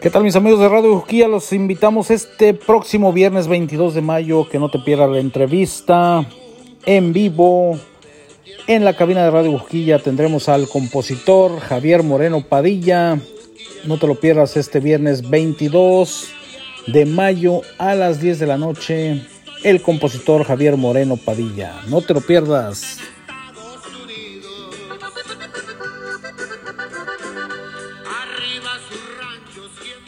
¿Qué tal mis amigos de Radio Busquilla? Los invitamos este próximo viernes 22 de mayo, que no te pierdas la entrevista en vivo. En la cabina de Radio Busquilla tendremos al compositor Javier Moreno Padilla. No te lo pierdas este viernes 22 de mayo a las 10 de la noche. El compositor Javier Moreno Padilla. No te lo pierdas. Just give